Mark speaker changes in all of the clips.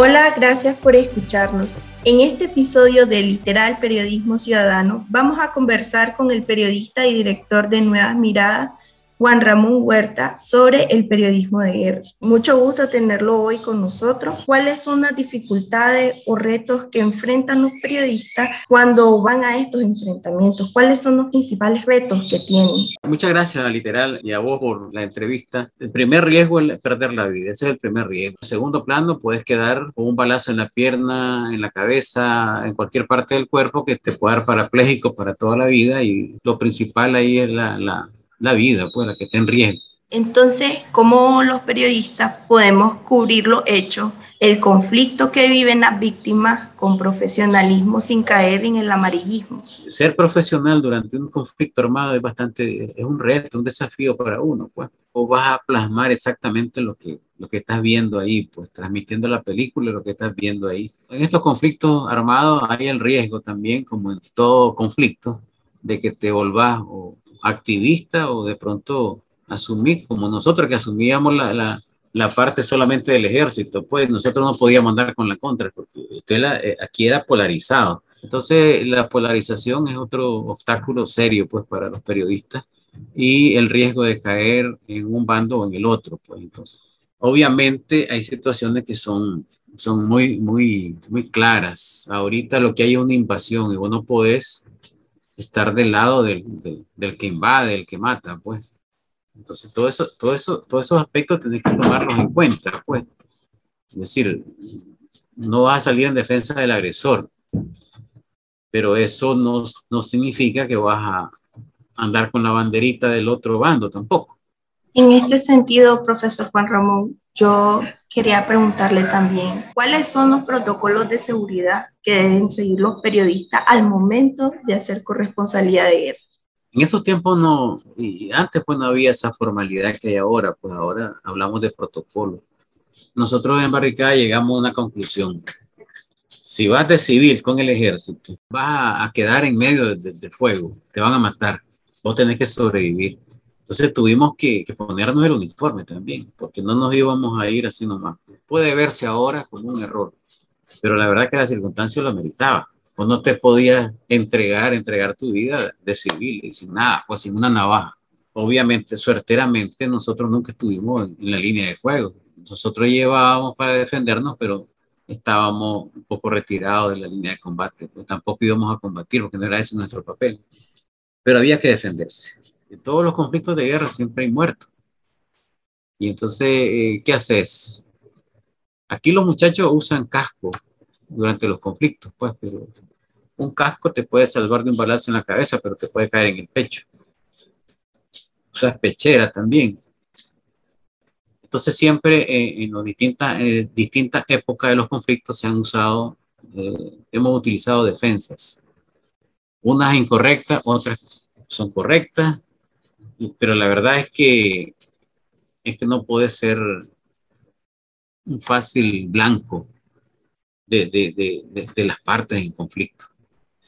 Speaker 1: Hola, gracias por escucharnos. En este episodio de Literal Periodismo Ciudadano vamos a conversar con el periodista y director de Nuevas Miradas, Juan Ramón Huerta sobre el periodismo de guerra. Mucho gusto tenerlo hoy con nosotros. ¿Cuáles son las dificultades o retos que enfrentan los periodistas cuando van a estos enfrentamientos? ¿Cuáles son los principales retos que tienen?
Speaker 2: Muchas gracias, literal, y a vos por la entrevista. El primer riesgo es perder la vida, ese es el primer riesgo. En segundo plano, puedes quedar con un balazo en la pierna, en la cabeza, en cualquier parte del cuerpo que te pueda dar parapléjico para toda la vida y lo principal ahí es la, la la vida, pues la que está en riesgo.
Speaker 1: Entonces, ¿cómo los periodistas podemos cubrir los hechos, el conflicto que viven las víctimas con profesionalismo sin caer en el amarillismo?
Speaker 2: Ser profesional durante un conflicto armado es bastante, es un reto, un desafío para uno, pues. O vas a plasmar exactamente lo que, lo que estás viendo ahí, pues transmitiendo la película, lo que estás viendo ahí. En estos conflictos armados hay el riesgo también, como en todo conflicto, de que te volvás o activista o de pronto asumir, como nosotros que asumíamos la, la, la, parte solamente del ejército, pues nosotros no podíamos andar con la contra, porque usted eh, aquí era polarizado. Entonces, la polarización es otro obstáculo serio, pues, para los periodistas y el riesgo de caer en un bando o en el otro, pues, entonces. Obviamente hay situaciones que son, son muy, muy, muy claras. Ahorita lo que hay es una invasión y vos no podés estar del lado del, del, que invade, del que mata, pues. Entonces, todo eso, todo eso, todos esos aspectos tenés que tomarlos en cuenta, pues. Es decir, no vas a salir en defensa del agresor, pero eso no, no significa que vas a andar con la banderita del otro bando tampoco.
Speaker 1: En este sentido, profesor Juan Ramón, yo quería preguntarle también, ¿cuáles son los protocolos de seguridad que deben seguir los periodistas al momento de hacer corresponsalía de guerra?
Speaker 2: En esos tiempos no, y antes pues no había esa formalidad que hay ahora, pues ahora hablamos de protocolo. Nosotros en Barricada llegamos a una conclusión. Si vas de civil con el ejército, vas a quedar en medio del fuego, te van a matar, vos tenés que sobrevivir. Entonces tuvimos que, ponernos el uniforme también, porque no nos íbamos a ir así nomás. Puede verse ahora como un error, pero la verdad que la circunstancia lo meritaba. Vos no te podías entregar, entregar tu vida de civil y sin nada, pues sin una navaja. Obviamente, suerteramente, nosotros nunca estuvimos en, la línea de fuego. Nosotros llevábamos para defendernos, pero estábamos un poco retirados de la línea de combate. Pues tampoco íbamos a combatir porque no era ese nuestro papel. Pero había que defenderse en todos los conflictos de guerra siempre hay muertos. Y entonces, eh, ¿qué haces? Aquí los muchachos usan casco durante los conflictos, pues, pero un casco te puede salvar de un balazo en la cabeza, pero te puede caer en el pecho. Usas pechera también. Entonces siempre eh, en las distintas, distintas épocas de los conflictos se han usado, eh, hemos utilizado defensas. Unas incorrectas, otras son correctas, pero la verdad es que es que no puede ser un fácil blanco de, de, de, de, las partes en conflicto.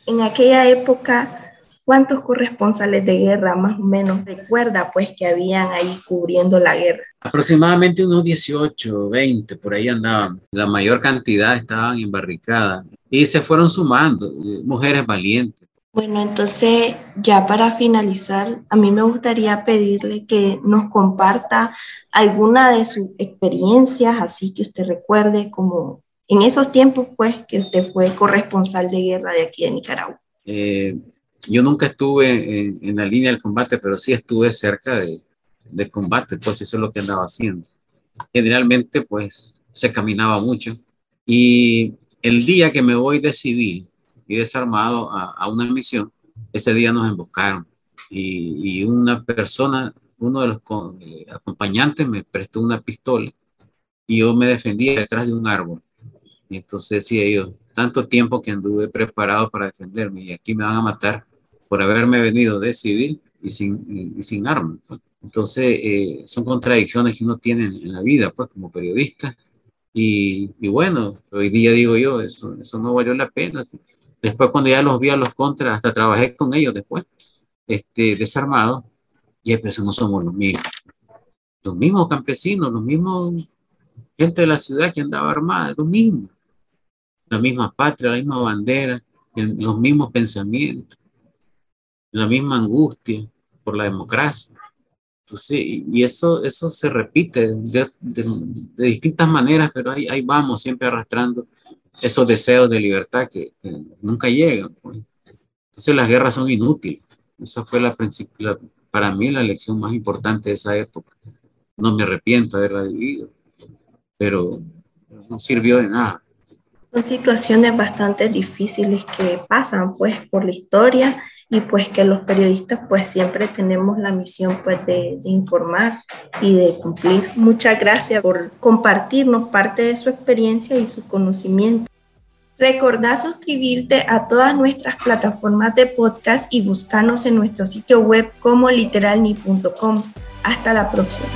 Speaker 1: En aquella época, ¿cuántos corresponsales de guerra más o menos recuerda pues que habían ahí cubriendo la guerra?
Speaker 2: Aproximadamente unos 18, 20, por ahí andaban. La mayor cantidad estaban en barricadas y se fueron sumando, eh, mujeres valientes
Speaker 1: bueno, entonces ya para finalizar, a mí me gustaría pedirle que nos comparta alguna de sus experiencias, así que usted recuerde como en esos tiempos, pues, que usted fue corresponsal de guerra de aquí de Nicaragua.
Speaker 2: Eh, yo nunca estuve en, la línea del combate, pero sí estuve cerca de, de combate, pues eso es lo que andaba haciendo. Generalmente, pues, se caminaba mucho y el día que me voy de civil, y desarmado a, una misión, ese día nos emboscaron y, una persona, uno de los eh, acompañantes me prestó una pistola y yo me defendía detrás de un árbol. Y entonces decía yo, tanto tiempo que anduve preparado para defenderme y aquí me van a matar por haberme venido de civil y sin, y, sin arma. Entonces, eh, son contradicciones que uno tiene en la vida, pues, como periodista. Y, bueno, hoy día digo yo, eso, eso no valió la pena. Después cuando ya los vi a los contras, hasta trabajé con ellos después, este, desarmados, y eso no somos los mismos. Los mismos campesinos, los mismos gente de la ciudad que andaba armada, lo mismo. La misma patria, la misma bandera, los mismos pensamientos, la misma angustia por la democracia. Entonces, y eso, eso se repite de, distintas maneras, pero ahí, ahí, vamos, siempre arrastrando esos deseos de libertad que, nunca llegan. Pues. Entonces las guerras son inútiles. Esa fue la, la, para mí la lección más importante de esa época. No me arrepiento de haberla vivido, pero no sirvió de nada.
Speaker 1: Son situaciones bastante difíciles que pasan pues por la historia y pues que los periodistas pues siempre tenemos la misión pues de, informar y de cumplir. Muchas gracias por compartirnos parte de su experiencia y su conocimiento. Recordá suscribirte a todas nuestras plataformas de podcast y buscarnos en nuestro sitio web como literalni.com. Hasta la próxima.